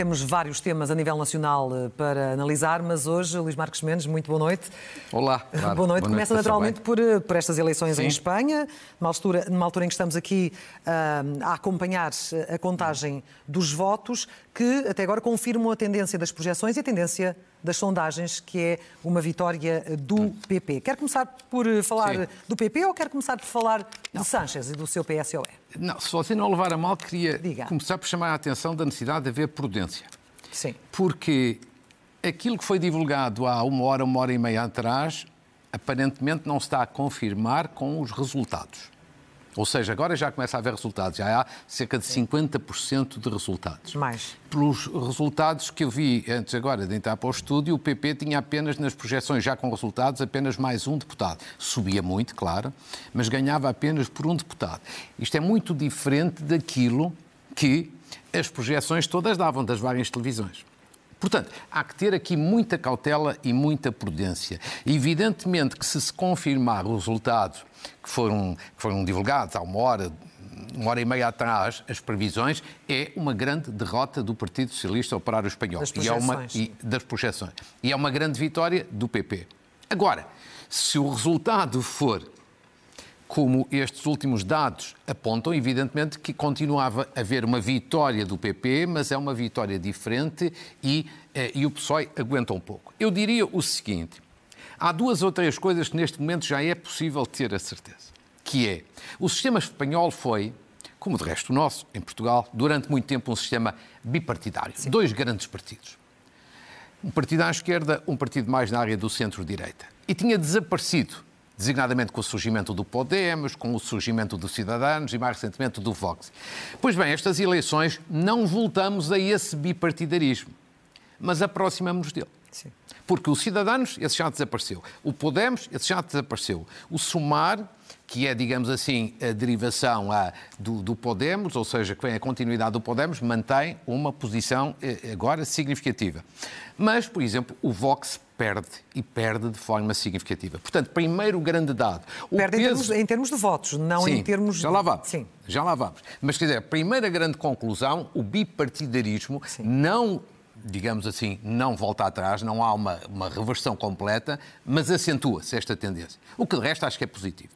Temos vários temas a nível nacional eh, para analisar, mas hoje, Luís Marcos Mendes, muito boa noite. Olá. Claro. Boa noite. Boa Começa noite, naturalmente por, eh, por estas eleições Sim. em Espanha, numa altura, numa altura em que estamos aqui uh, a acompanhar a contagem dos votos, que até agora confirmam a tendência das projeções e a tendência das sondagens, que é uma vitória do PP. Quer começar por falar Sim. do PP ou quer começar por falar Não. de Sánchez e do seu PSOE? Não, se você não levar a mal, queria Diga. começar por chamar a atenção da necessidade de haver prudência. Sim. Porque aquilo que foi divulgado há uma hora, uma hora e meia atrás, aparentemente não está a confirmar com os resultados. Ou seja, agora já começa a haver resultados, já há cerca de 50% de resultados. Mais. Pelos resultados que eu vi antes agora de entrar para o estúdio, o PP tinha apenas nas projeções, já com resultados, apenas mais um deputado. Subia muito, claro, mas ganhava apenas por um deputado. Isto é muito diferente daquilo que as projeções todas davam das várias televisões. Portanto, há que ter aqui muita cautela e muita prudência. Evidentemente que se se confirmar o resultado que foram, que foram divulgados há uma hora, uma hora e meia atrás, as previsões, é uma grande derrota do Partido Socialista Operário Espanhol. Das projeções. E é uma, e, das projeções. E é uma grande vitória do PP. Agora, se o resultado for como estes últimos dados apontam, evidentemente que continuava a haver uma vitória do PP, mas é uma vitória diferente e, eh, e o PSOE aguenta um pouco. Eu diria o seguinte: há duas ou três coisas que neste momento já é possível ter a certeza. Que é, o sistema espanhol foi, como de resto o nosso, em Portugal, durante muito tempo um sistema bipartidário. Sim. Dois grandes partidos. Um partido à esquerda, um partido mais na área do centro-direita. E tinha desaparecido designadamente com o surgimento do Podemos, com o surgimento dos Cidadãos e mais recentemente do Vox. Pois bem, estas eleições não voltamos a esse bipartidarismo, mas aproximamos-nos dele. Sim. Porque o Cidadãos, esse já desapareceu. O Podemos, esse já desapareceu. O Sumar, que é, digamos assim, a derivação a, do, do, Podemos, ou seja, que vem a continuidade do Podemos, mantém uma posição eh, agora significativa. Mas, por exemplo, o Vox perde e perde de forma significativa. Portanto, primeiro grande dado. perde peso... em, termos, em, termos, de votos, não Sim, em termos já lá vamos. Sim. Já lá vamos. Mas, quer dizer, a primeira grande conclusão, o bipartidarismo Sim. não digamos assim, não volta atrás, não há uma, uma reversão completa, mas acentua-se esta tendência. O que de resto acho que é positivo.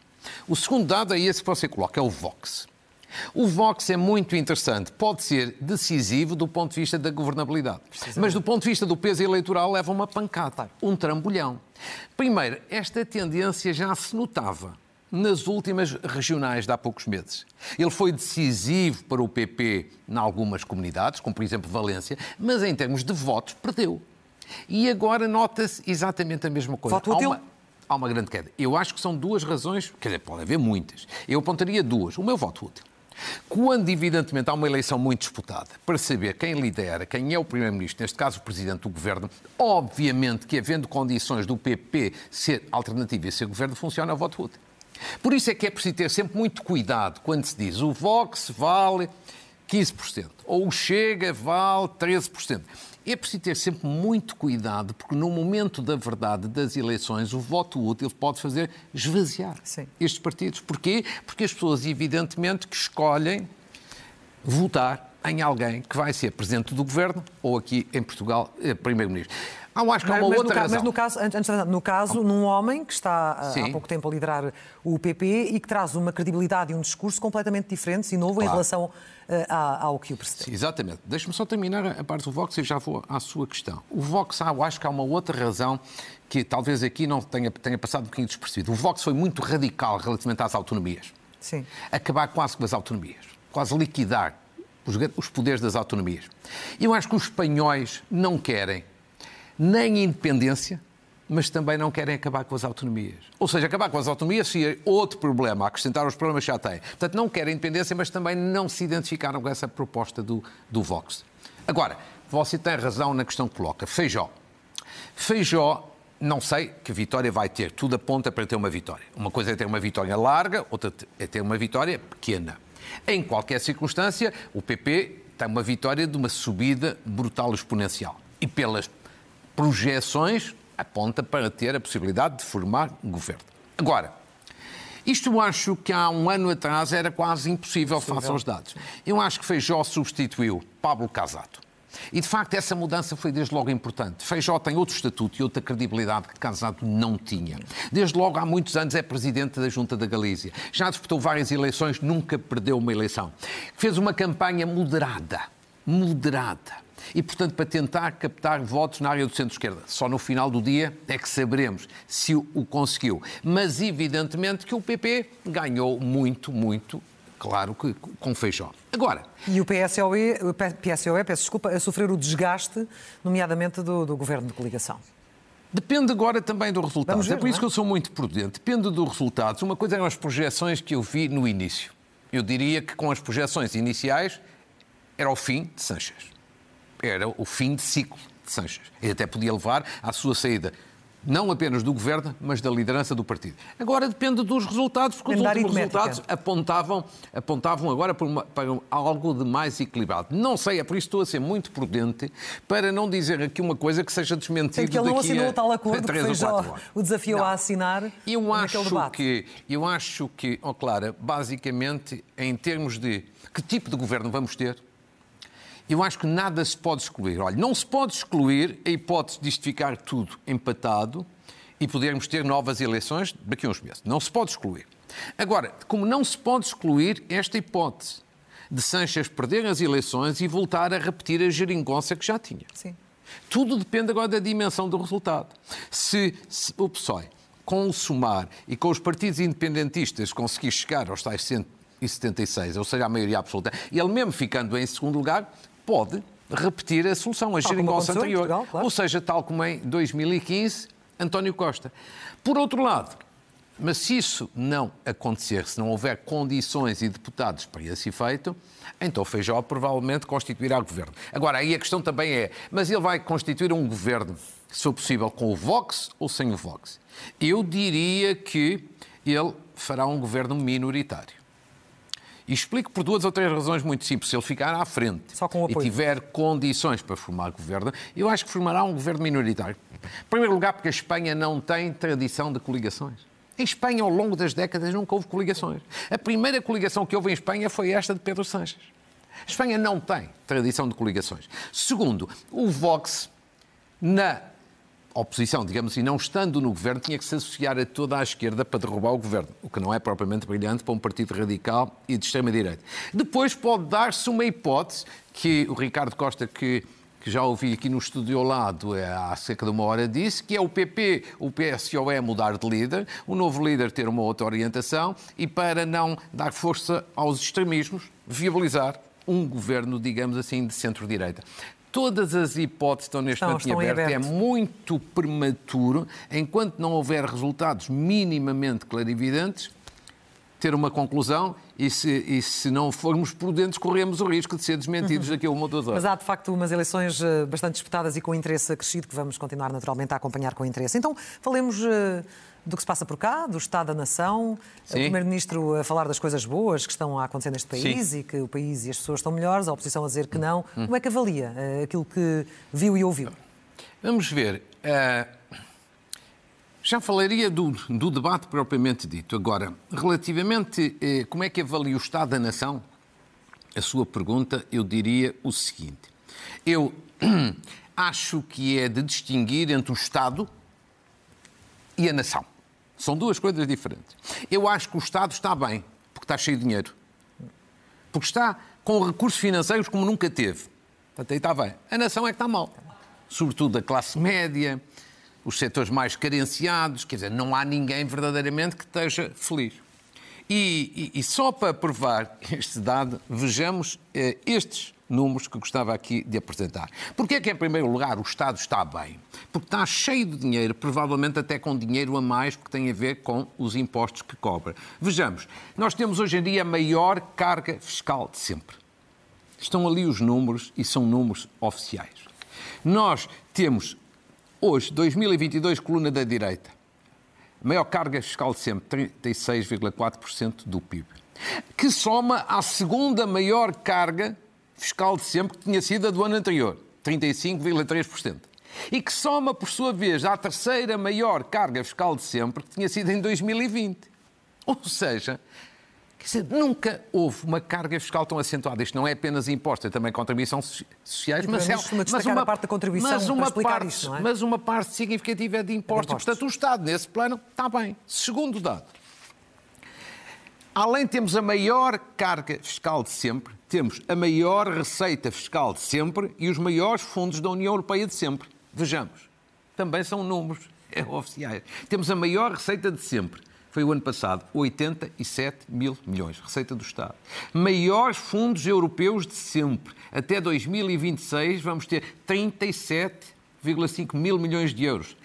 O segundo dado é esse que você coloca, é o Vox. O Vox é muito interessante, pode ser decisivo do ponto de vista da governabilidade, mas do ponto de vista do peso eleitoral leva uma pancada, um trambolhão. Primeiro, esta tendência já se notava nas últimas regionais de há poucos meses. Ele foi decisivo para o PP em algumas comunidades, como por exemplo Valência, mas em termos de votos perdeu. E agora nota-se exatamente a mesma coisa. Voto útil? há uma grande queda. Eu acho que são duas razões, quer dizer, pode haver muitas. Eu apontaria duas. O meu voto útil. Quando, evidentemente, há uma eleição muito disputada para saber quem lidera, quem é o Primeiro-Ministro, neste caso o Presidente do Governo, obviamente que, havendo condições do PP ser alternativa e ser governo, funciona o voto útil. Por isso é que é preciso ter sempre muito cuidado quando se diz o Vox vale 15%, ou o Chega vale 13%. É preciso ter sempre muito cuidado, porque no momento da verdade das eleições, o voto útil pode fazer esvaziar Sim. estes partidos. Porquê? Porque as pessoas, evidentemente, que escolhem votar em alguém que vai ser presidente do governo ou aqui em Portugal, eh, primeiro-ministro. Ah, acho que há uma mas outra no, razão. Mas no caso, antes, no caso, num homem que está Sim. há pouco tempo a liderar o PP e que traz uma credibilidade e um discurso completamente diferentes e novo claro. em relação uh, ao que o precede. exatamente. Deixe-me só terminar a parte do Vox e já vou à sua questão. O Vox, eu acho que há uma outra razão que talvez aqui não tenha, tenha passado um bocadinho despercebido. O Vox foi muito radical relativamente às autonomias. Sim. Acabar quase com as autonomias. Quase liquidar os, os poderes das autonomias. Eu acho que os espanhóis não querem nem independência, mas também não querem acabar com as autonomias. Ou seja, acabar com as autonomias seria outro problema, acrescentar os problemas que já têm. Portanto, não querem independência, mas também não se identificaram com essa proposta do, do Vox. Agora, você tem razão na questão que coloca. Feijó. Feijó, não sei que vitória vai ter. Tudo aponta para ter uma vitória. Uma coisa é ter uma vitória larga, outra é ter uma vitória pequena. Em qualquer circunstância, o PP tem uma vitória de uma subida brutal exponencial. E pelas projeções aponta para ter a possibilidade de formar um governo. Agora, isto eu acho que há um ano atrás era quase impossível face aos dados. Eu acho que Feijó substituiu Pablo Casato. E, de facto, essa mudança foi desde logo importante. Feijó tem outro estatuto e outra credibilidade que Casado não tinha. Desde logo, há muitos anos, é presidente da Junta da Galícia. Já disputou várias eleições, nunca perdeu uma eleição. Fez uma campanha moderada. Moderada e, portanto, para tentar captar votos na área do centro-esquerda. Só no final do dia é que saberemos se o conseguiu. Mas, evidentemente, que o PP ganhou muito, muito claro que com Feijó. Agora... E o PSOE, o PSOE peço desculpa, a sofrer o desgaste, nomeadamente do, do governo de coligação. Depende agora também do resultado. Ver, é por isso é? que eu sou muito prudente. Depende dos resultados. Uma coisa eram as projeções que eu vi no início. Eu diria que com as projeções iniciais era o fim de Sanches. Era o fim de ciclo de Sanches. E até podia levar à sua saída não apenas do governo, mas da liderança do partido. Agora depende dos resultados, porque os últimos resultados apontavam, apontavam agora para, uma, para, algo de mais equilibrado. Não sei, é por isso que estou a ser muito prudente para não dizer aqui uma coisa que seja desmentida que ele não assinou a, tal acordo que foi já o desafio não. a assinar eu acho debate. Que, eu acho que, oh Clara, basicamente, em termos de que tipo de governo vamos ter, eu acho que nada se pode excluir. Olha, não se pode excluir a hipótese de isto ficar tudo empatado e podermos ter novas eleições daqui a uns meses. Não se pode excluir. Agora, como não se pode excluir esta hipótese de Sanches perder as eleições e voltar a repetir a geringonça que já tinha. Sim. Tudo depende agora da dimensão do resultado. Se, se o PSOE, com o SUMAR e com os partidos independentistas conseguir chegar aos tais 176, ou seja, a maioria absoluta, ele mesmo ficando em segundo lugar, pode repetir a solução, a geringonça anterior. Portugal, claro. Ou seja, tal como em 2015, António Costa. Por outro lado, mas se isso não acontecer, se não houver condições e deputados para esse efeito, então Feijó provavelmente constituirá governo. Agora, aí a questão também é, mas ele vai constituir um governo, se for possível, com o Vox ou sem o Vox? Eu diria que ele fará um governo minoritário. E explico por duas ou três razões muito simples. Se ele ficar à frente e tiver condições para formar governo, eu acho que formará um governo minoritário. Em primeiro lugar, porque a Espanha não tem tradição de coligações. Em Espanha, ao longo das décadas, nunca houve coligações. A primeira coligação que houve em Espanha foi esta de Pedro Sánchez. A Espanha não tem tradição de coligações. Segundo, o Vox, na oposição, digamos assim, não estando no governo, tinha que se associar a toda a esquerda para derrubar o governo, o que não é propriamente brilhante para um partido radical e de extrema-direita. Depois pode dar-se uma hipótese que o Ricardo Costa, que, que já ouvi aqui no estúdio ao lado é, há cerca de uma hora, disse, que é o PP, o PSOE mudar de líder, o novo líder ter uma outra orientação e para não dar força aos extremismos, viabilizar um governo, digamos assim, de centro-direita. Todas as hipóteses estão neste momento em aberto. É muito prematuro, enquanto não houver resultados minimamente clarividentes, ter uma conclusão e se, e se não formos prudentes, corremos o risco de ser desmentidos daqui a uma ou duas horas. Mas há, de facto, umas eleições eh, bastante disputadas e com interesse acrescido que vamos continuar naturalmente a acompanhar com interesse. Então, falemos eh, do que se passa por cá, do Estado da Nação, Sim. o Primeiro-Ministro a falar das coisas boas que estão a acontecer neste país Sim. e que o país e as pessoas estão melhores, a oposição a dizer que não. Hum. Como é que avalia uh, aquilo que viu e ouviu? Vamos ver. Uh, já falaria do, do, debate propriamente dito. Agora, relativamente uh, como é que avalia o Estado da Nação, a sua pergunta, eu diria o seguinte. Eu acho que é de distinguir entre o Estado e a nação. São duas coisas diferentes. Eu acho que o Estado está bem, porque está cheio de dinheiro. Porque está com recursos financeiros como nunca teve. Portanto, aí está bem. A nação é que está mal. Sobretudo a classe média, os setores mais carenciados. Quer dizer, não há ninguém verdadeiramente que esteja feliz. E, e, e só para provar este dado, vejamos eh, estes números que gostava aqui de apresentar. Porquê é que, em primeiro lugar, o Estado está bem? Porque está cheio de dinheiro, provavelmente até com dinheiro a mais, porque tem a ver com os impostos que cobra. Vejamos, nós temos hoje em dia a maior carga fiscal de sempre. Estão ali os números e são números oficiais. Nós temos hoje, 2022, coluna da direita, maior carga fiscal de sempre, 36,4% do PIB, que soma à segunda maior carga fiscal de sempre, que tinha sido a do ano anterior, 35,3%. E que soma, por sua vez, à terceira maior carga fiscal de sempre, que tinha sido em 2020. Ou seja, dizer, nunca houve uma carga fiscal tão acentuada. Isto não é apenas impostos, é também contribuições sociais, mas é mas uma parte da contribuição mas uma parte, não é? Mas uma parte significativa é de impostos. impostos. Portanto, o Estado, nesse plano, está bem. Segundo dado, além temos a maior carga fiscal de sempre, temos a maior receita fiscal de sempre e os maiores fundos da União Europeia de sempre. Vejamos, também são números é, oficiais. Temos a maior receita de sempre foi o ano passado, 87 mil milhões, receita do Estado. Maiores fundos europeus de sempre. Até 2026 vamos ter 37,5 mil milhões de euros.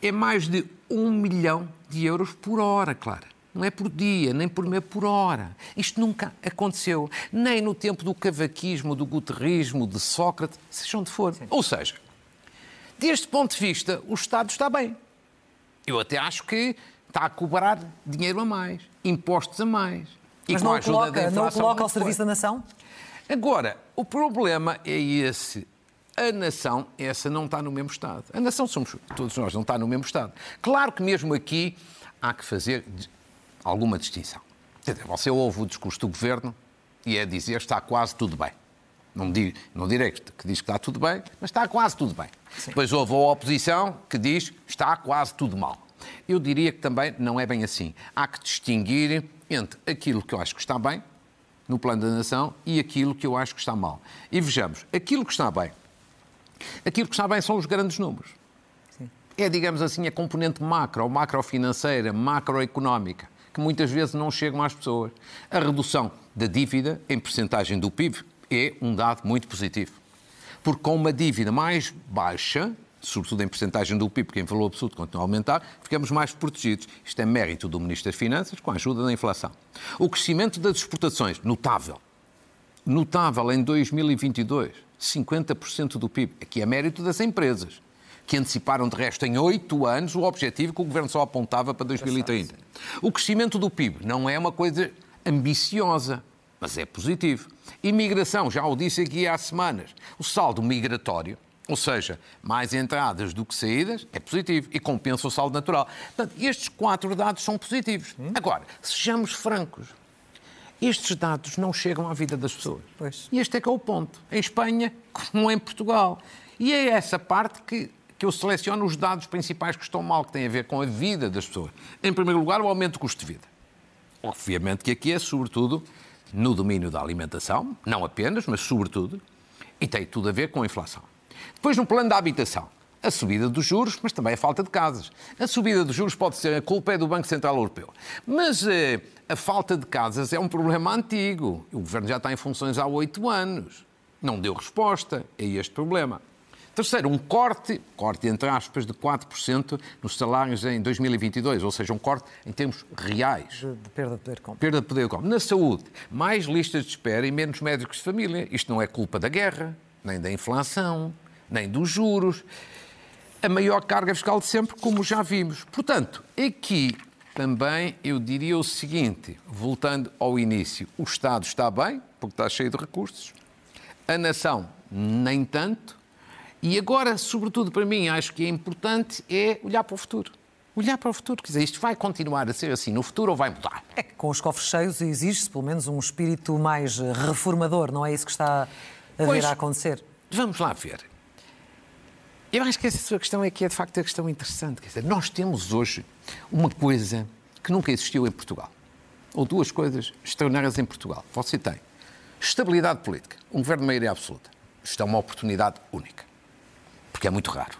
É mais de um milhão de euros por hora, Clara. Não é por dia, nem por mês, por hora. Isto nunca aconteceu. Nem no tempo do cavaquismo, do guterrismo, de Sócrates, seja onde for. Sim. Ou seja, deste ponto de vista, o Estado está bem. Eu até acho que está a cobrar dinheiro a mais, impostos a mais. Mas não o coloca, não o coloca ao serviço da nação? Agora, o problema é esse. A nação, essa não está no mesmo Estado. A nação somos todos nós, não está no mesmo Estado. Claro que mesmo aqui há que fazer alguma distinção. Você ouve o discurso do governo e é dizer está quase tudo bem. Não, digo, não direi que diz que está tudo bem, mas está quase tudo bem. Sim. Depois houve a oposição que diz está quase tudo mal. Eu diria que também não é bem assim. Há que distinguir entre aquilo que eu acho que está bem, no plano da nação, e aquilo que eu acho que está mal. E vejamos, aquilo que está bem. Aquilo que está bem são os grandes números. Sim. É, digamos assim, a componente macro, macrofinanceira, macroeconómica, que muitas vezes não chegam às pessoas. A redução da dívida em percentagem do PIB é um dado muito positivo. Porque com uma dívida mais baixa, sobretudo em percentagem do PIB, porque em valor absoluto continua a aumentar, ficamos mais protegidos. Isto é mérito do Ministro das Finanças, com a ajuda da inflação. O crescimento das exportações, notável. Notável em 2022, 50% do PIB. Aqui é mérito das empresas, que anteciparam, de resto, em oito anos, o objetivo que o Governo só apontava para 2030. O crescimento do PIB não é uma coisa ambiciosa, mas é positivo. Imigração, já o disse aqui há semanas, o saldo migratório ou seja, mais entradas do que saídas, é positivo e compensa o saldo natural. Portanto, estes quatro dados são positivos. Hum? Agora, sejamos francos. Estes dados não chegam à vida das pessoas. Pois. E este é que é o ponto. Em Espanha, como em Portugal. E é essa parte que, que eu seleciono os dados principais que estão mal, que têm a ver com a vida das pessoas. Em primeiro lugar, o aumento do custo de vida. Obviamente que aqui é, sobretudo, no domínio da alimentação, não apenas, mas sobretudo, e tem tudo a ver com a inflação. Depois, no plano da habitação, a subida dos juros, mas também a falta de casas. A subida dos juros pode ser a culpa é do Banco Central Europeu. Mas eh, a falta de casas é um problema antigo. O governo já está em funções há oito anos. Não deu resposta a este problema. Terceiro, um corte, corte entre aspas, de 4% nos salários em 2022, ou seja, um corte em termos reais. De, de perda de poder de compra. Perda de poder de compra. Na saúde, mais listas de espera e menos médicos de família. Isto não é culpa da guerra, nem da inflação, nem dos juros. A maior carga fiscal de sempre, como já vimos. Portanto, aqui também eu diria o seguinte, voltando ao início: o Estado está bem, porque está cheio de recursos, a nação nem tanto, e agora, sobretudo para mim, acho que é importante é olhar para o futuro. Olhar para o futuro, quer dizer, isto vai continuar a ser assim no futuro ou vai mudar? É que com os cofres cheios exige-se pelo menos um espírito mais reformador, não é isso que está a pois, vir a acontecer? Vamos lá ver. Eu acho que essa sua questão é que é de facto a questão interessante. Quer dizer, nós temos hoje uma coisa que nunca existiu em Portugal. Ou duas coisas extraordinárias em Portugal. Você tem estabilidade política, um governo de maioria absoluta. Isto é uma oportunidade única. Porque é muito raro.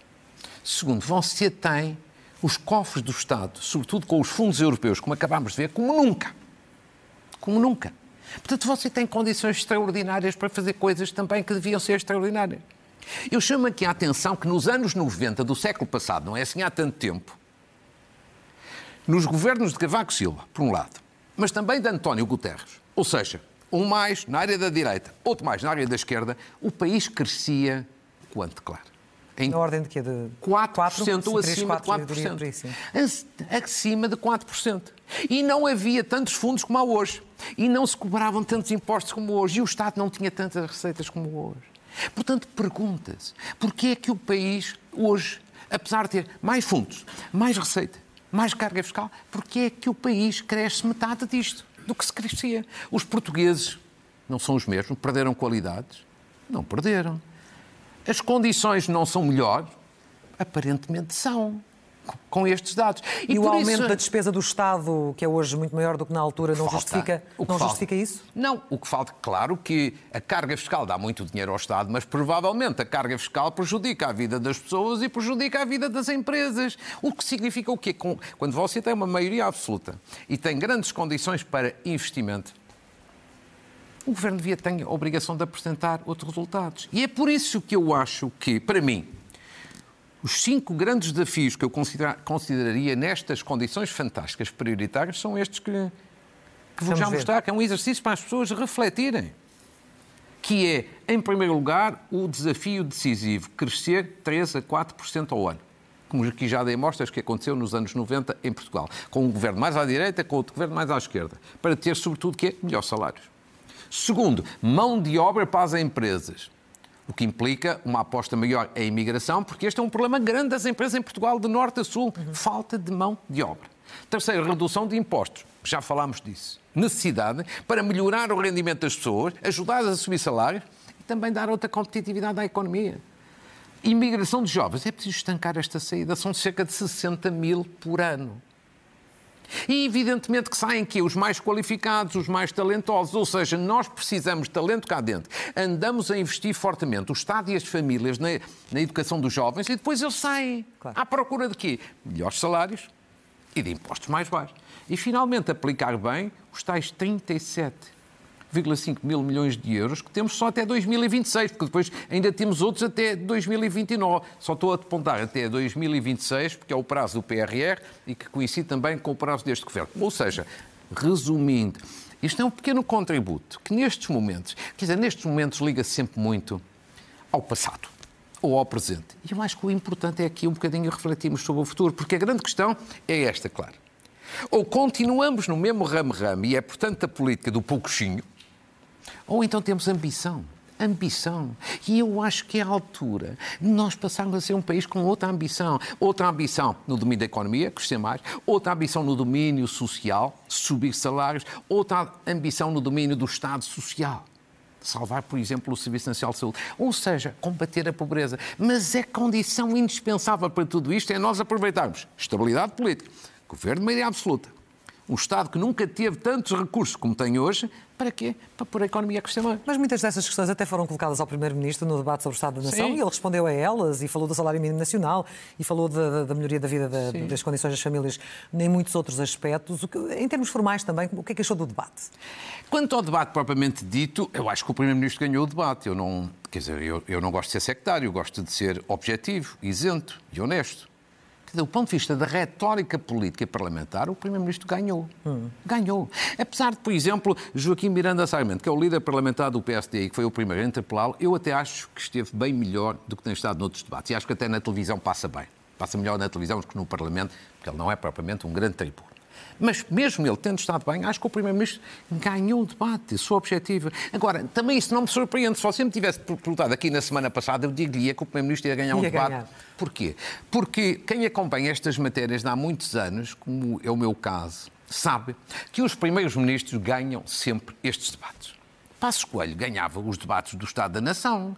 Segundo, você tem os cofres do Estado, sobretudo com os fundos europeus, como acabámos de ver, como nunca. Como nunca. Portanto, você tem condições extraordinárias para fazer coisas também que deviam ser extraordinárias. Eu chamo aqui a atenção que nos anos 90 do século passado, não é assim há tanto tempo, nos governos de Cavaco Silva, por um lado, mas também de António Guterres, ou seja, um mais na área da direita, outro mais na área da esquerda, o país crescia quanto, claro? Em na ordem de quê? De 4%, 4 ou acima 4, de 4%. Acima de 4%. E não havia tantos fundos como há hoje. E não se cobravam tantos impostos como hoje. E o Estado não tinha tantas receitas como hoje. Portanto, pergunta-se porquê é que o país hoje, apesar de ter mais fundos, mais receita, mais carga fiscal, porquê é que o país cresce metade disto? do que se crescia. Os portugueses não são os mesmos, perderam qualidades? Não perderam. As condições não são melhores? Aparentemente são com estes dados. E, e o aumento isso... da despesa do Estado, que é hoje muito maior do que na altura, não, justifica, não justifica isso? Não, o que falta, claro que a carga fiscal dá muito dinheiro ao Estado, mas provavelmente a carga fiscal prejudica a vida das pessoas e prejudica a vida das empresas. O que significa o quê? Quando você tem uma maioria absoluta e tem grandes condições para investimento, o Governo devia ter a obrigação de apresentar outros resultados. E é por isso que eu acho que, para mim, os cinco grandes desafios que eu consideraria nestas condições fantásticas prioritárias são estes que, que vou já mostrar, que é um exercício para as pessoas refletirem. Que é, em primeiro lugar, o desafio decisivo, crescer 3 a 4% ao ano. Como aqui já dei mostras que aconteceu nos anos 90 em Portugal, com um governo mais à direita, com outro governo mais à esquerda, para ter, sobretudo, que é melhores salários. Segundo, mão de obra para as empresas o que implica uma aposta maior em imigração, porque este é um problema grande das empresas em Portugal, de norte a sul. Uhum. Falta de mão de obra. Terceiro, redução de impostos. Já falámos disso. Necessidade para melhorar o rendimento das pessoas, ajudá-las a subir salários e também dar outra competitividade à economia. Imigração de jovens. É preciso estancar esta saída. São cerca de 60 mil por ano. E evidentemente que saem aqui os mais qualificados, os mais talentosos, ou seja, nós precisamos de talento cá dentro. Andamos a investir fortemente, o Estado e as famílias, na, na educação dos jovens e depois eles saem claro. à procura de quê? Melhores salários e de impostos mais baixos. E finalmente aplicar bem os tais 37 1,5 mil milhões de euros que temos só até 2026, porque depois ainda temos outros até 2029. Só estou a apontar até 2026, porque é o prazo do PRR e que coincide também com o prazo deste governo. Ou seja, resumindo, isto é um pequeno contributo que nestes momentos, quer dizer, nestes momentos liga -se sempre muito ao passado ou ao presente. E eu acho que o importante é aqui um bocadinho refletirmos sobre o futuro, porque a grande questão é esta, claro. Ou continuamos no mesmo ramo-ramo e é, portanto, a política do pouquinho, ou então temos ambição. Ambição. E eu acho que é a altura de nós passarmos a ser um país com outra ambição. Outra ambição no domínio da economia, crescer mais. Outra ambição no domínio social, subir salários. Outra ambição no domínio do Estado social salvar, por exemplo, o Serviço Nacional de Saúde. Ou seja, combater a pobreza. Mas é condição indispensável para tudo isto é nós aproveitarmos estabilidade política, governo de maioria absoluta, um Estado que nunca teve tantos recursos como tem hoje, para quê? Para pôr a economia a crescer mais. Mas muitas dessas questões até foram colocadas ao Primeiro-Ministro no debate sobre o Estado da Nação Sim. e ele respondeu a elas e falou do salário mínimo nacional e falou da, da melhoria da vida da, das condições das famílias em muitos outros aspectos. Que, em termos formais também, o que é que achou do debate? Quanto ao debate propriamente dito, eu acho que o Primeiro-Ministro ganhou o debate. Eu não, quer dizer, eu, eu não gosto de ser sectário, eu gosto de ser objetivo, isento e honesto do ponto de vista da retórica política parlamentar, o Primeiro-Ministro ganhou. Hum. Ganhou. Apesar de, por exemplo, Joaquim Miranda Sarmento, que é o líder parlamentar do PSD e que foi o primeiro a interpelá-lo, eu até acho que esteve bem melhor do que tem estado noutros debates. E acho que até na televisão passa bem. Passa melhor na televisão do que no Parlamento, porque ele não é propriamente um grande tribuno. Mas mesmo ele tendo estado bem, acho que o Primeiro-Ministro ganhou o debate, sua objetiva. Agora, também isso não me surpreende. Se você me tivesse perguntado aqui na semana passada, eu diria que o Primeiro-Ministro ia ganhar um debate. Ganhar. Porquê? Porque quem acompanha estas matérias há muitos anos, como é o meu caso, sabe que os primeiros ministros ganham sempre estes debates. Passos Coelho ganhava os debates do Estado da Nação,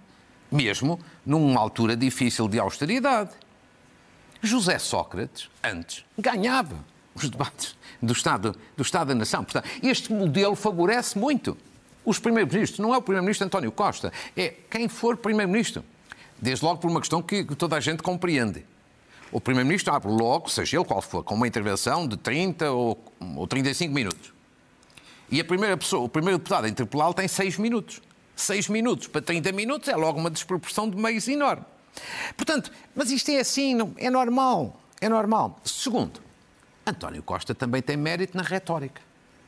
mesmo numa altura difícil de austeridade. José Sócrates, antes, ganhava os debates do Estado, do Estado da Nação. Portanto, este modelo favorece muito os primeiros-ministros. Não é o primeiro-ministro António Costa, é quem for primeiro-ministro. Desde logo por uma questão que toda a gente compreende. O primeiro-ministro abre logo, seja ele qual for, com uma intervenção de 30 ou, ou 35 minutos. E a primeira pessoa, o primeiro deputado a interpelá-lo tem 6 minutos. 6 minutos para 30 minutos é logo uma desproporção de meios enorme. Portanto, mas isto é assim, é normal. É normal. Segundo, António Costa também tem mérito na retórica.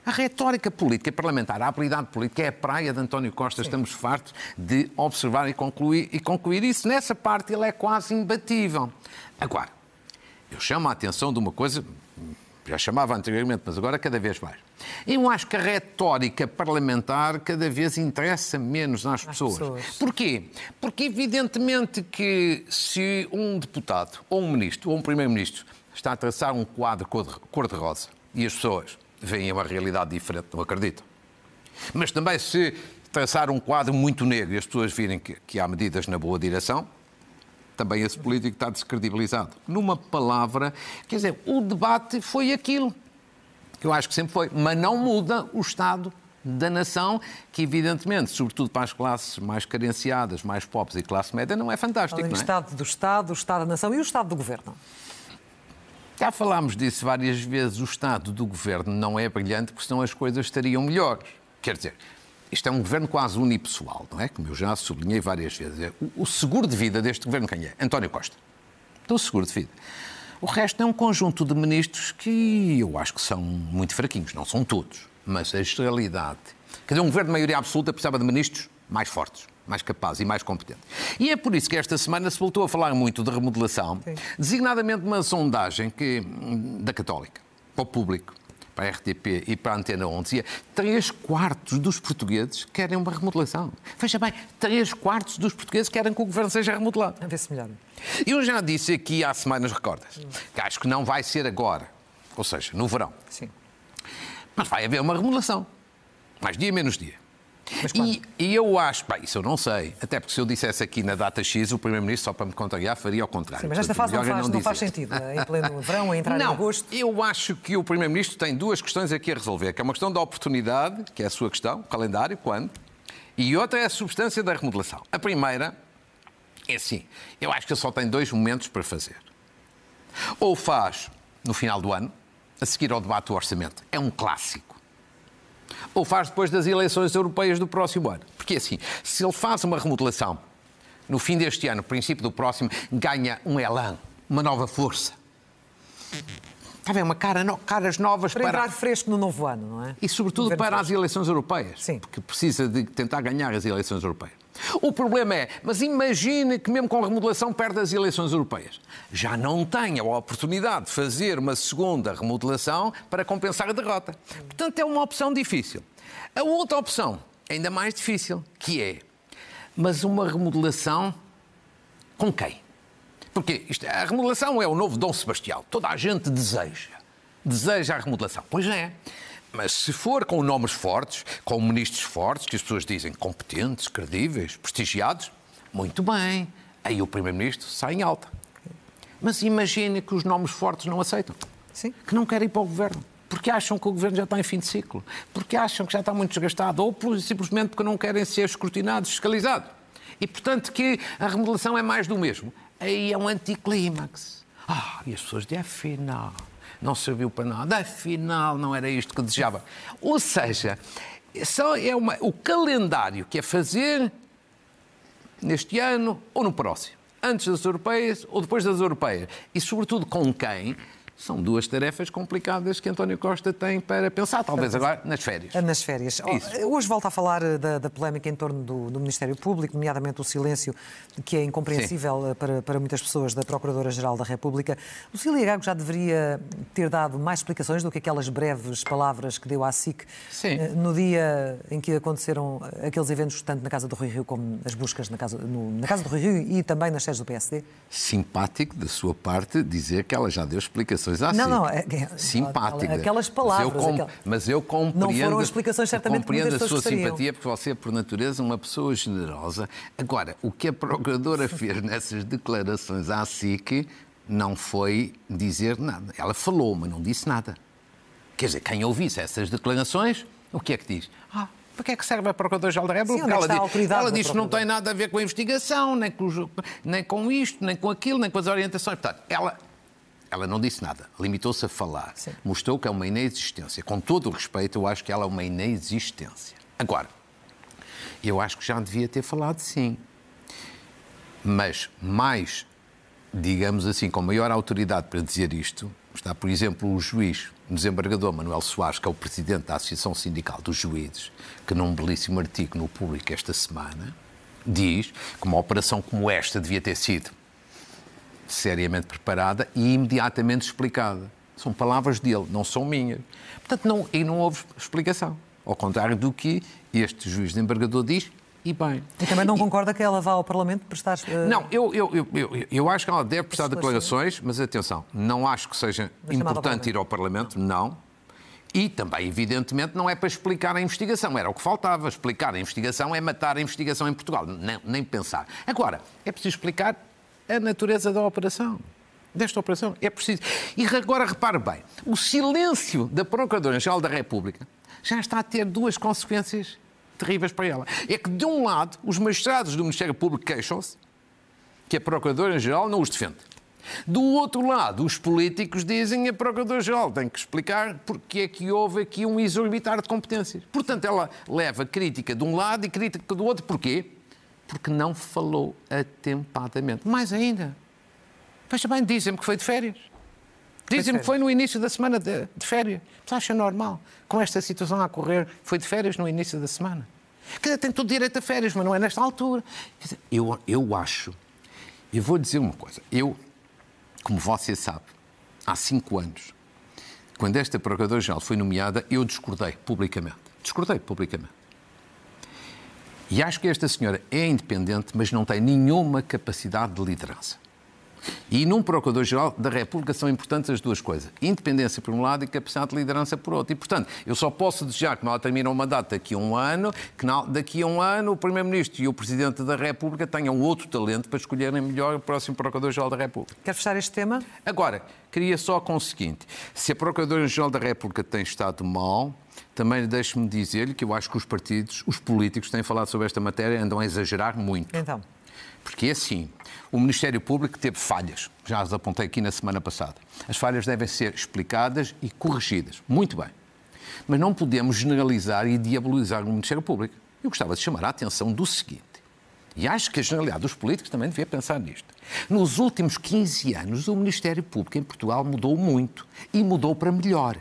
A retórica política e parlamentar, a habilidade política é a praia de António Costa. Sim. Estamos fartos de observar e concluir, e concluir isso. Nessa parte ele é quase imbatível. Agora, eu chamo a atenção de uma coisa, já chamava anteriormente, mas agora cada vez mais. Eu acho que a retórica parlamentar cada vez interessa menos às pessoas. pessoas. Porquê? Porque evidentemente que se um deputado, ou um ministro, ou um primeiro-ministro está a traçar um quadro cor-de-rosa e as pessoas veem uma realidade diferente, não acreditam. Mas também se traçar um quadro muito negro e as pessoas virem que, que há medidas na boa direção, também esse político está descredibilizado. Numa palavra, quer dizer, o debate foi aquilo que eu acho que sempre foi, mas não muda o Estado da nação, que evidentemente, sobretudo para as classes mais carenciadas, mais pobres e classe média, não é fantástico. Não é? O Estado do Estado, o Estado da nação e o Estado do Governo. Já falámos disso várias vezes. O Estado do Governo não é brilhante porque senão as coisas estariam melhores. Quer dizer, isto é um governo quase unipessoal, não é? Como eu já sublinhei várias vezes. É, o seguro de vida deste governo quem é? António Costa. Então, o seguro de vida. O resto é um conjunto de ministros que eu acho que são muito fraquinhos. Não são todos, mas a generalidade. Quer dizer, um governo de maioria absoluta precisava de ministros mais fortes mais capazes e mais competentes. E é por isso que esta semana se voltou a falar muito de remodelação, Sim. designadamente uma sondagem que, da Católica, para o público, para a RTP e para a Antena 11, dizia 3 quartos dos portugueses querem uma remodelação. Veja bem, 3 quartos dos portugueses querem que o governo seja remodelado. A ver se melhor. Eu já disse aqui há semanas, recordas, que acho que não vai ser agora, ou seja, no verão. Sim. Mas vai haver uma remodelação. Mais dia, menos dia. E, e, eu acho, isso eu não sei, até porque se eu dissesse aqui na data X, o Primeiro-Ministro, só para me contrariar, faria ao contrário. Sim, mas esta fase não, faz, não, não faz sentido, é? em pleno verão, a entrar não, em agosto. Eu acho que o Primeiro-Ministro tem duas questões aqui a resolver, que é uma questão da oportunidade, que é a sua questão, calendário, quando, e outra é a substância da remodelação. A primeira é assim, eu acho que ele só tem dois momentos para fazer. Ou faz no final do ano, a seguir ao debate do orçamento. É um clássico ou faz depois das eleições europeias do próximo ano. Porque assim, se ele faz uma remodelação no fim deste ano, princípio do próximo, ganha um elan, uma nova força. Está bem, uma cara, no, caras novas para... Para entrar fresco no novo ano, não é? E sobretudo para as eleições europeias. Sim. Porque precisa de tentar ganhar as eleições europeias. O problema é, mas imagine que mesmo com a remodelação perde as eleições europeias. Já não tem a oportunidade de fazer uma segunda remodelação para compensar a derrota. Portanto, é uma opção difícil. A outra opção, ainda mais difícil, que é, mas uma remodelação com quem? Porque isto, a remodelação é o novo Dom Sebastião. Toda a gente deseja. Deseja a remodelação. Pois é. Mas se for com nomes fortes, com ministros fortes, que as pessoas dizem competentes, credíveis, prestigiados, muito bem. Aí o Primeiro-Ministro sai em alta. Mas imagine que os nomes fortes não aceitam. Sim. Que não querem ir para o governo. Porque acham que o governo já está em fim de ciclo. Porque acham que já está muito desgastado. Ou simplesmente porque não querem ser escrutinados, fiscalizados. E, portanto, que a remodelação é mais do mesmo. Aí é um anticlímax. Ah, e as pessoas dizem, afinal não serviu para nada, afinal não era isto que desejava. Ou seja, só é uma, o calendário que é fazer neste ano ou no próximo, antes das europeias ou depois das europeias, e sobretudo com quem, são duas tarefas complicadas que António Costa tem para pensar, talvez agora nas férias. Nas férias. Isso. Hoje volta a falar eh, da, da polémica em torno do, do, Ministério Público, nomeadamente o silêncio, que é incompreensível eh, para, para, muitas pessoas, da Procuradora-Geral da República. Lucília Gago já deveria ter dado mais explicações do que aquelas breves palavras que deu à SIC Sim. Eh, no dia em que aconteceram aqueles eventos, tanto na Casa do Rui Rio como as buscas na Casa, no, na casa do Rui Rio e também nas sedes do PSD. Simpático da sua parte dizer que ela já deu explicações explicações assim. Não, não, é, é, simpáticas. Aquelas palavras. Mas eu, com, mas eu compreendo. Não foram explicações certamente compreendo a sua gostariam. simpatia, porque você é, por natureza, uma pessoa generosa. Agora, o que a Procuradora fez nessas declarações à SIC não foi dizer nada. Ela falou, mas não disse nada. Quer dizer, quem ouvisse essas declarações, o que é que diz? Ah, para que é que serve a Procuradora-Geral da República? ela, diz, ela diz que não tem nada a ver com a investigação, nem com, nem com isto, nem com aquilo, nem com as orientações. Portanto, ela ela não disse nada, limitou-se a falar. Sim. Mostrou que é uma inexistência. Com todo o respeito, eu acho que ela é uma inexistência. Agora, eu acho que já devia ter falado sim. Mas mais, digamos assim, com maior autoridade para dizer isto, está, por exemplo, o juiz, o desembargador Manuel Soares, que é o presidente da Associação Sindical dos Juízes, que num belíssimo artigo no público esta semana, diz que uma operação como esta devia ter sido seriamente preparada e imediatamente explicada. São palavras dele, não são minhas. Portanto, não, e não houve explicação. Ao contrário do que este juiz de embargador diz, e bem. E também não concorda que ela vá ao Parlamento prestar. Uh... Não, eu, eu, eu, eu, eu acho que ela deve prestar declarações, mas atenção, não acho que seja importante ir ao Parlamento, não. E também, evidentemente, não é para explicar a investigação, era o que faltava. Explicar a investigação é matar a investigação em Portugal, nem, nem pensar. Agora, é preciso explicar a natureza da operação desta operação. É preciso. E agora repare bem: o silêncio da Procuradora-Geral da República já está a ter duas consequências terríveis para ela. É que, de um lado, os magistrados do Ministério Público queixam-se que a Procuradora-Geral não os defende. Do outro lado, os políticos dizem a Procuradora-Geral tem que explicar porque é que houve aqui um exorbitar de competências. Portanto, ela leva crítica de um lado e crítica do outro. Porquê? Porque não falou atempadamente. Mais ainda, veja bem, dizem-me que foi de férias. Dizem-me que foi no início da semana de, de férias. Mas acha normal, com esta situação a ocorrer, foi de férias no início da semana. Quer dizer, tem todo direito a férias, mas não é nesta altura. Dizer, eu, eu acho, eu vou dizer uma coisa, eu, como você sabe, há cinco anos, quando esta Procuradora-Geral foi nomeada, eu discordei publicamente. Discordei publicamente. E acho que esta senhora é independente, mas não tem nenhuma capacidade de liderança. E num Procurador-Geral da República são importantes as duas coisas. Independência por um lado e capacidade de liderança por outro. E, portanto, eu só posso desejar que ela termine o mandato daqui a um ano, que daqui a um ano o Primeiro-Ministro e o Presidente da República tenham outro talento para escolherem melhor o próximo Procurador-Geral da República. Quer fechar este tema? Agora, queria só com o seguinte. Se a Procuradora-Geral da República tem estado mal, também deixe-me dizer-lhe que eu acho que os partidos, os políticos têm falado sobre esta matéria andam a exagerar muito. Então. Porque é assim, o Ministério Público teve falhas, já as apontei aqui na semana passada. As falhas devem ser explicadas e corrigidas. Muito bem. Mas não podemos generalizar e diabolizar o Ministério Público. Eu gostava de chamar a atenção do seguinte, e acho que a generalidade dos políticos também devia pensar nisto. Nos últimos 15 anos, o Ministério Público em Portugal mudou muito e mudou para melhor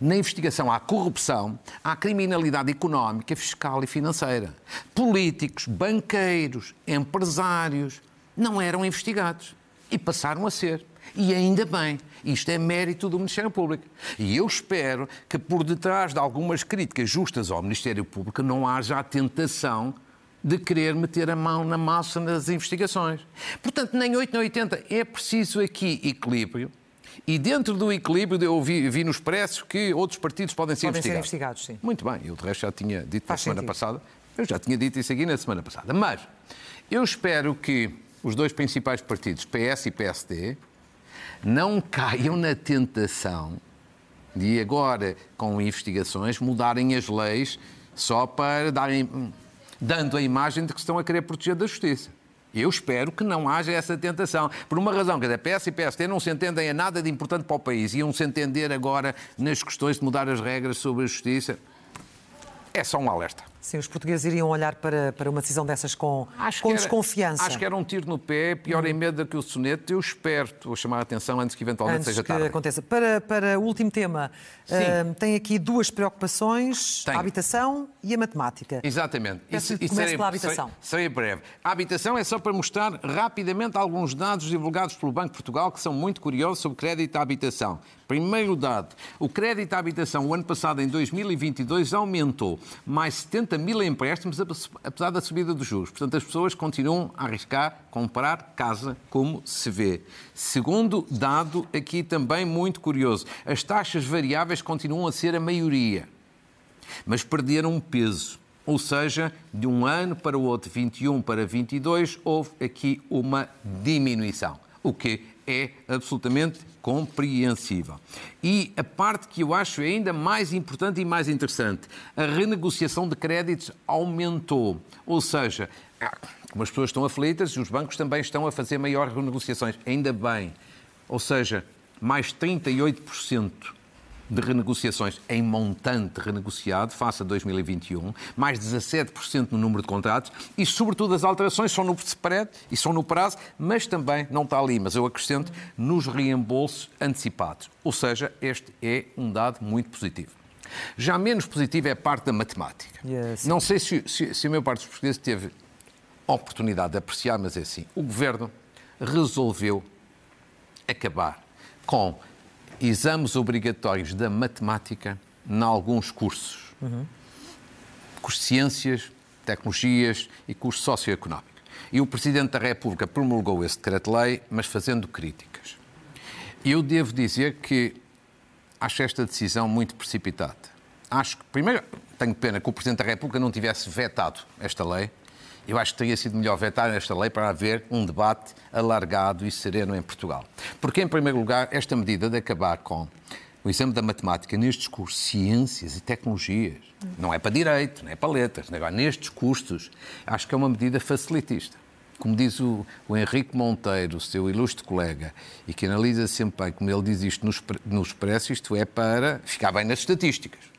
na investigação à corrupção, à criminalidade económica, fiscal e financeira. Políticos, banqueiros, empresários não eram investigados e passaram a ser. E ainda bem, isto é mérito do Ministério Público. E eu espero que por detrás de algumas críticas justas ao Ministério Público não haja a tentação de querer meter a mão na massa nas investigações. Portanto, nem 8 nem 80, é preciso aqui equilíbrio e dentro do equilíbrio, eu vi, vi no Expresso que outros partidos podem ser podem investigados. Ser investigados sim. Muito bem, eu de resto já tinha dito Faz na semana sentido. passada. Eu já tinha dito isso aqui na semana passada. Mas eu espero que os dois principais partidos, PS e PSD, não caiam na tentação de agora, com investigações, mudarem as leis só para darem, dando a imagem de que estão a querer proteger da justiça. Eu espero que não haja essa tentação. Por uma razão, que a PS e PST não se entendem a nada de importante para o país. Iam se entender agora nas questões de mudar as regras sobre a justiça. É só um alerta. Sim, os portugueses iriam olhar para, para uma decisão dessas com, acho com era, desconfiança. Acho que era um tiro no pé, pior em medo do que o soneto. Eu espero, vou chamar a atenção antes que eventualmente antes seja tarde. que aconteça. Para, para o último tema, uh, tem aqui duas preocupações, a habitação e a matemática. Exatamente. Isso, isso comece pela habitação. Serei breve. A habitação é só para mostrar rapidamente alguns dados divulgados pelo Banco de Portugal que são muito curiosos sobre crédito à habitação. Primeiro dado, o crédito à habitação o ano passado, em 2022, aumentou mais 70 mil empréstimos, apesar da subida dos juros. Portanto, as pessoas continuam a arriscar comprar casa, como se vê. Segundo dado, aqui também muito curioso, as taxas variáveis continuam a ser a maioria, mas perderam peso. Ou seja, de um ano para o outro, 21 para 22, houve aqui uma diminuição, o que é absolutamente compreensível. E a parte que eu acho ainda mais importante e mais interessante, a renegociação de créditos aumentou. Ou seja, como as pessoas estão aflitas, os bancos também estão a fazer maiores renegociações. Ainda bem. Ou seja, mais 38% de renegociações em montante renegociado face a 2021, mais 17% no número de contratos e, sobretudo, as alterações são no spread e são no prazo, mas também não está ali, mas eu acrescento, nos reembolsos antecipados. Ou seja, este é um dado muito positivo. Já menos positivo é a parte da matemática. Yes. Não sei se, se, se o meu parte dos portugueses teve oportunidade de apreciar, mas é assim. O governo resolveu acabar com exames obrigatórios da matemática em alguns cursos. Uhum. Cursos de ciências, tecnologias e curso socioeconómico. E o Presidente da República promulgou esse decreto-lei, mas fazendo críticas. Eu devo dizer que acho esta decisão muito precipitada. Acho que, primeiro, tenho pena que o Presidente da República não tivesse vetado esta lei. Eu acho que teria sido melhor vetar esta lei para haver um debate alargado e sereno em Portugal. Porque, em primeiro lugar, esta medida de acabar com o exame da matemática nestes cursos, ciências e tecnologias, não é para direito, não é para letras, agora nestes cursos, acho que é uma medida facilitista. Como diz o, o Henrique Monteiro, seu ilustre colega, e que analisa sempre bem, como ele diz isto no, no Expresso, isto é para ficar bem nas estatísticas.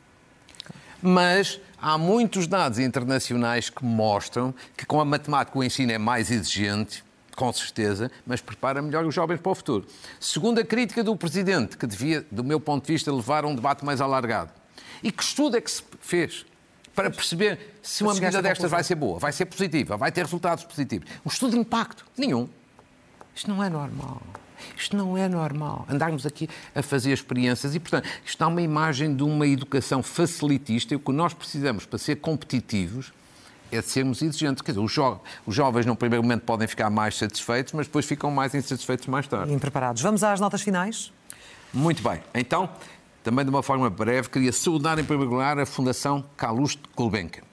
Mas há muitos dados internacionais que mostram que com a matemática o ensino é mais exigente, com certeza, mas prepara melhor os jovens para o futuro. Segundo a crítica do Presidente, que devia, do meu ponto de vista, levar a um debate mais alargado. E que estudo é que se fez para perceber se uma medida destas vai ser boa, vai ser positiva, vai ter resultados positivos? Um estudo de impacto? Nenhum. Isto não é normal. Isto não é normal. Andarmos aqui a fazer experiências e, portanto, isto dá uma imagem de uma educação facilitista e o que nós precisamos para ser competitivos é de sermos exigentes. Quer dizer, os, jo os jovens, no primeiro momento, podem ficar mais satisfeitos, mas depois ficam mais insatisfeitos mais tarde. Impreparados. Vamos às notas finais? Muito bem. Então, também de uma forma breve, queria saudar em primeiro lugar a Fundação Calouste Gulbenkian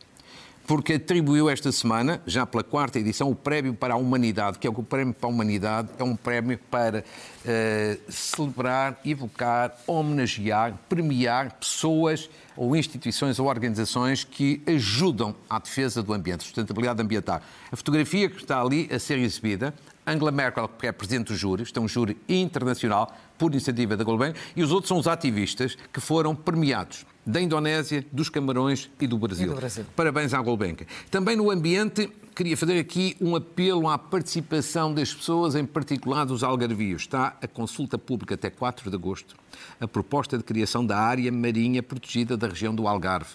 porque atribuiu esta semana, já pela quarta edição, o Prémio para a Humanidade, que é o Prémio para a Humanidade é um prémio para uh, celebrar, evocar, homenagear, premiar pessoas ou instituições ou organizações que ajudam à defesa do ambiente, sustentabilidade ambiental. A fotografia que está ali a ser exibida, Angela Merkel, que é presidente do júri, isto é um júri internacional, por iniciativa da Gulbenkian, e os outros são os ativistas que foram premiados da Indonésia, dos Camarões e do Brasil. E do Brasil. Parabéns à Gulbenkian. Também no ambiente, queria fazer aqui um apelo à participação das pessoas, em particular dos algarvios. Está a consulta pública até 4 de agosto, a proposta de criação da área marinha protegida da região do Algarve.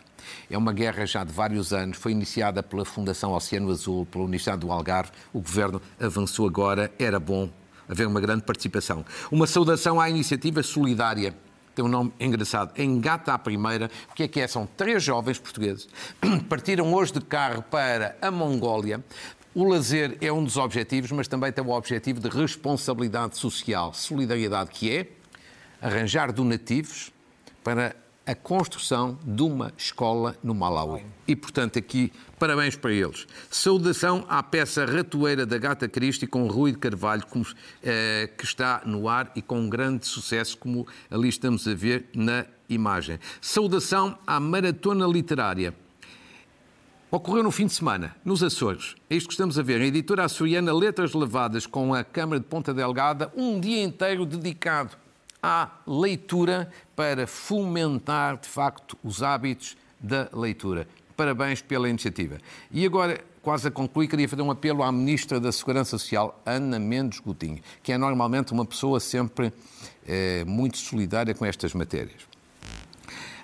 É uma guerra já de vários anos, foi iniciada pela Fundação Oceano Azul, pela Universidade do Algarve. O governo avançou agora, era bom haver uma grande participação. Uma saudação à iniciativa solidária tem um nome engraçado, Engata à Primeira. O que é que é? São três jovens portugueses partiram hoje de carro para a Mongólia. O lazer é um dos objetivos, mas também tem o objetivo de responsabilidade social, solidariedade, que é arranjar donativos para a construção de uma escola no Malawi. E, portanto, aqui, parabéns para eles. Saudação à peça ratoeira da Gata Cristi com Rui de Carvalho, como, eh, que está no ar e com um grande sucesso, como ali estamos a ver na imagem. Saudação à Maratona Literária. Ocorreu no fim de semana, nos Açores. É isto que estamos a ver. A editora açoriana Letras Levadas com a Câmara de Ponta Delgada, um dia inteiro dedicado à leitura para fomentar, de facto, os hábitos da leitura. Parabéns pela iniciativa. E agora, quase a concluir, queria fazer um apelo à Ministra da Segurança Social, Ana Mendes Coutinho, que é normalmente uma pessoa sempre eh, muito solidária com estas matérias.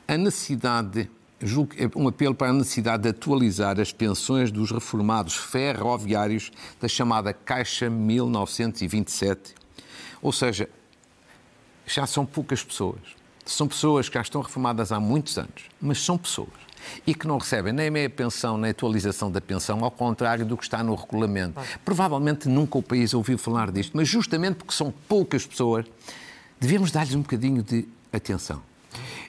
A necessidade julgo é um apelo para a necessidade de atualizar as pensões dos reformados ferroviários da chamada Caixa 1927. Ou seja, já são poucas pessoas. São pessoas que já estão reformadas há muitos anos, mas são pessoas. E que não recebem nem meia pensão, nem atualização da pensão, ao contrário do que está no regulamento. Provavelmente nunca o país ouviu falar disto, mas justamente porque são poucas pessoas, devemos dar-lhes um bocadinho de atenção.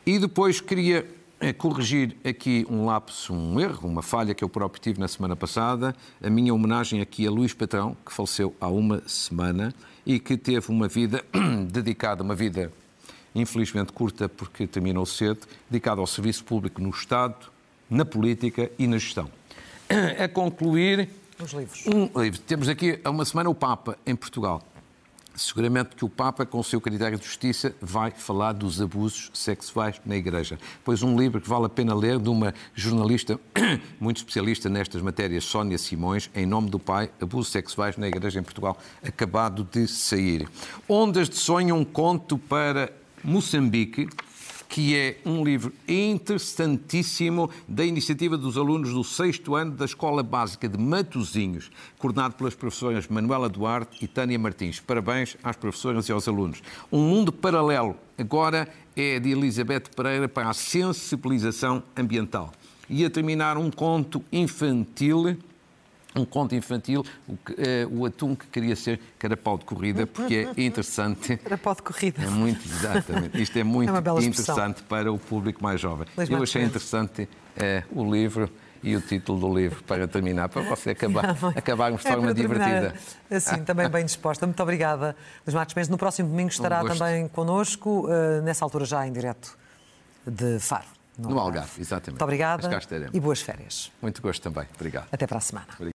E depois queria é corrigir aqui um lapso, um erro, uma falha que eu próprio tive na semana passada. A minha homenagem aqui a Luís Patrão, que faleceu há uma semana e que teve uma vida dedicada, uma vida infelizmente curta porque terminou cedo, dedicada ao serviço público no Estado, na política e na gestão. A concluir. Os livros. Um livro. Temos aqui há uma semana o Papa em Portugal seguramente que o Papa, com o seu critério de justiça, vai falar dos abusos sexuais na Igreja. Pois um livro que vale a pena ler de uma jornalista muito especialista nestas matérias, Sónia Simões, Em Nome do Pai, Abusos Sexuais na Igreja em Portugal, acabado de sair. Ondas de Sonho, um conto para Moçambique, que é um livro interessantíssimo da iniciativa dos alunos do sexto ano da Escola Básica de Matozinhos, coordenado pelas professoras Manuela Duarte e Tânia Martins. Parabéns às professoras e aos alunos. Um mundo paralelo, agora é de Elizabeth Pereira para a sensibilização ambiental. E a terminar um conto infantil um conto infantil, o, que, uh, o, atum que queria ser carapau de corrida, porque é interessante. carapau de corrida. É muito, exatamente. Isto é muito é interessante para o público mais jovem. Luís Eu achei interessante uh, o livro e o título do livro para terminar, para você acabar, acabarmos de é forma divertida. Assim, também bem disposta. Muito obrigada, Luís Marcos Mendes. No próximo domingo estará um também connosco, uh, nessa altura já em direto de Faro. No, no Algarve, exatamente. Muito obrigada e boas férias. Muito gosto também. Obrigado. Até para a semana. Obrigado.